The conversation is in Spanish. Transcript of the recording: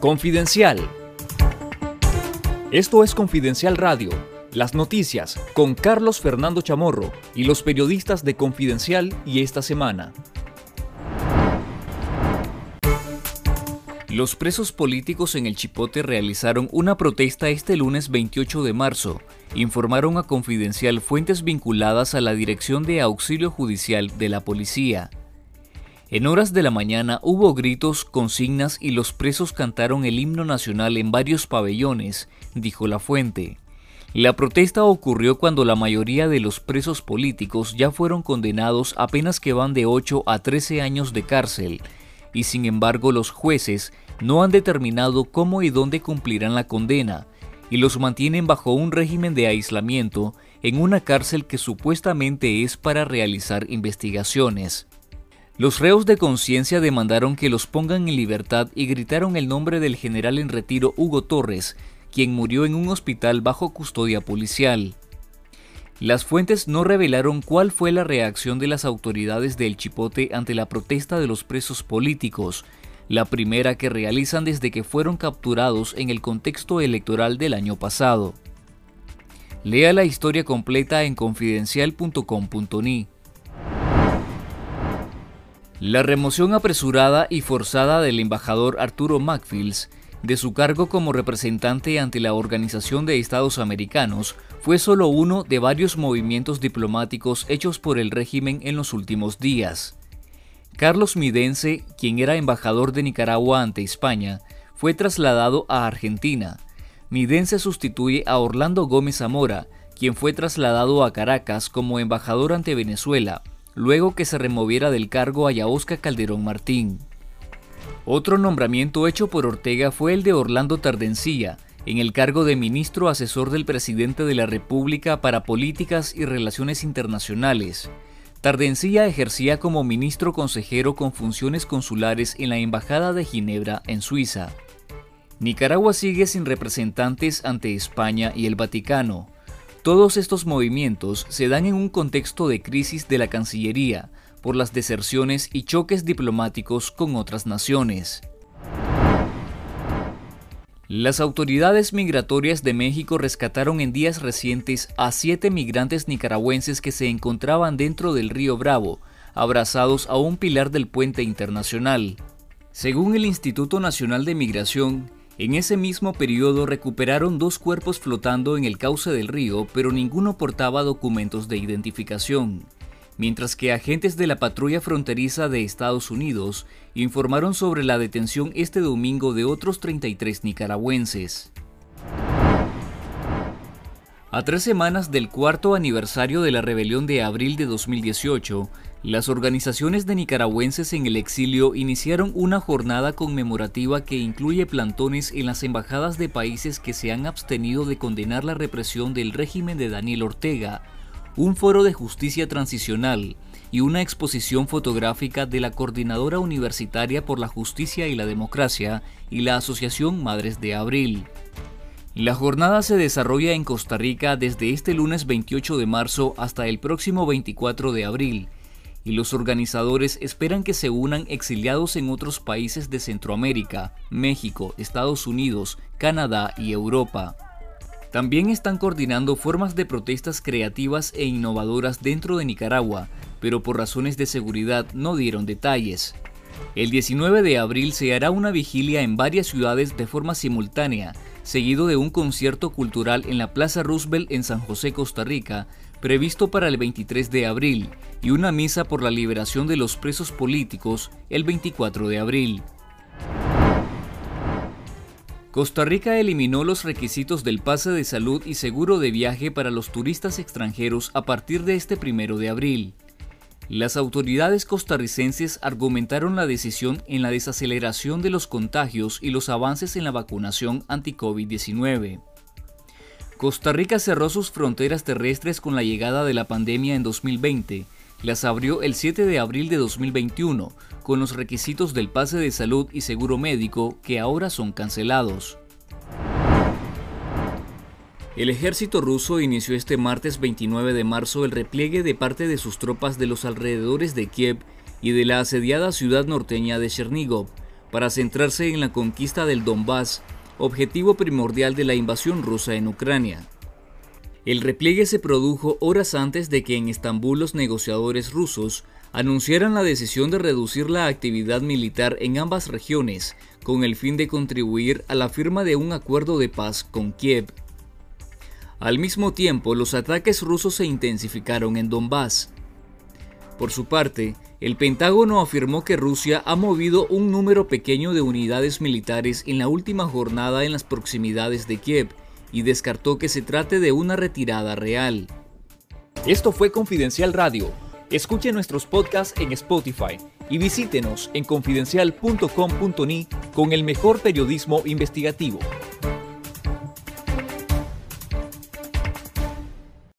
Confidencial. Esto es Confidencial Radio, las noticias con Carlos Fernando Chamorro y los periodistas de Confidencial y esta semana. Los presos políticos en el Chipote realizaron una protesta este lunes 28 de marzo, informaron a Confidencial fuentes vinculadas a la Dirección de Auxilio Judicial de la Policía. En horas de la mañana hubo gritos, consignas y los presos cantaron el himno nacional en varios pabellones, dijo la fuente. La protesta ocurrió cuando la mayoría de los presos políticos ya fueron condenados apenas que van de 8 a 13 años de cárcel, y sin embargo los jueces no han determinado cómo y dónde cumplirán la condena, y los mantienen bajo un régimen de aislamiento en una cárcel que supuestamente es para realizar investigaciones. Los reos de conciencia demandaron que los pongan en libertad y gritaron el nombre del general en retiro Hugo Torres, quien murió en un hospital bajo custodia policial. Las fuentes no revelaron cuál fue la reacción de las autoridades del Chipote ante la protesta de los presos políticos, la primera que realizan desde que fueron capturados en el contexto electoral del año pasado. Lea la historia completa en confidencial.com.ni. La remoción apresurada y forzada del embajador Arturo Macfields de su cargo como representante ante la Organización de Estados Americanos fue solo uno de varios movimientos diplomáticos hechos por el régimen en los últimos días. Carlos Midense, quien era embajador de Nicaragua ante España, fue trasladado a Argentina. Midense sustituye a Orlando Gómez Zamora, quien fue trasladado a Caracas como embajador ante Venezuela, luego que se removiera del cargo a Calderón Martín. Otro nombramiento hecho por Ortega fue el de Orlando Tardencilla, en el cargo de ministro asesor del presidente de la República para Políticas y Relaciones Internacionales. Tardencilla ejercía como ministro consejero con funciones consulares en la Embajada de Ginebra, en Suiza. Nicaragua sigue sin representantes ante España y el Vaticano, todos estos movimientos se dan en un contexto de crisis de la Cancillería por las deserciones y choques diplomáticos con otras naciones. Las autoridades migratorias de México rescataron en días recientes a siete migrantes nicaragüenses que se encontraban dentro del río Bravo, abrazados a un pilar del puente internacional. Según el Instituto Nacional de Migración, en ese mismo periodo recuperaron dos cuerpos flotando en el cauce del río, pero ninguno portaba documentos de identificación, mientras que agentes de la patrulla fronteriza de Estados Unidos informaron sobre la detención este domingo de otros 33 nicaragüenses. A tres semanas del cuarto aniversario de la rebelión de abril de 2018, las organizaciones de nicaragüenses en el exilio iniciaron una jornada conmemorativa que incluye plantones en las embajadas de países que se han abstenido de condenar la represión del régimen de Daniel Ortega, un foro de justicia transicional y una exposición fotográfica de la Coordinadora Universitaria por la Justicia y la Democracia y la Asociación Madres de Abril. La jornada se desarrolla en Costa Rica desde este lunes 28 de marzo hasta el próximo 24 de abril y los organizadores esperan que se unan exiliados en otros países de Centroamérica, México, Estados Unidos, Canadá y Europa. También están coordinando formas de protestas creativas e innovadoras dentro de Nicaragua, pero por razones de seguridad no dieron detalles. El 19 de abril se hará una vigilia en varias ciudades de forma simultánea, seguido de un concierto cultural en la Plaza Roosevelt en San José, Costa Rica, previsto para el 23 de abril, y una misa por la liberación de los presos políticos el 24 de abril. Costa Rica eliminó los requisitos del pase de salud y seguro de viaje para los turistas extranjeros a partir de este primero de abril. Las autoridades costarricenses argumentaron la decisión en la desaceleración de los contagios y los avances en la vacunación anti-COVID-19. Costa Rica cerró sus fronteras terrestres con la llegada de la pandemia en 2020. Las abrió el 7 de abril de 2021, con los requisitos del pase de salud y seguro médico que ahora son cancelados. El ejército ruso inició este martes 29 de marzo el repliegue de parte de sus tropas de los alrededores de Kiev y de la asediada ciudad norteña de Chernigov para centrarse en la conquista del Donbass, objetivo primordial de la invasión rusa en Ucrania. El repliegue se produjo horas antes de que en Estambul los negociadores rusos anunciaran la decisión de reducir la actividad militar en ambas regiones con el fin de contribuir a la firma de un acuerdo de paz con Kiev. Al mismo tiempo, los ataques rusos se intensificaron en Donbass. Por su parte, el Pentágono afirmó que Rusia ha movido un número pequeño de unidades militares en la última jornada en las proximidades de Kiev y descartó que se trate de una retirada real. Esto fue Confidencial Radio. Escuche nuestros podcasts en Spotify y visítenos en confidencial.com.ni con el mejor periodismo investigativo.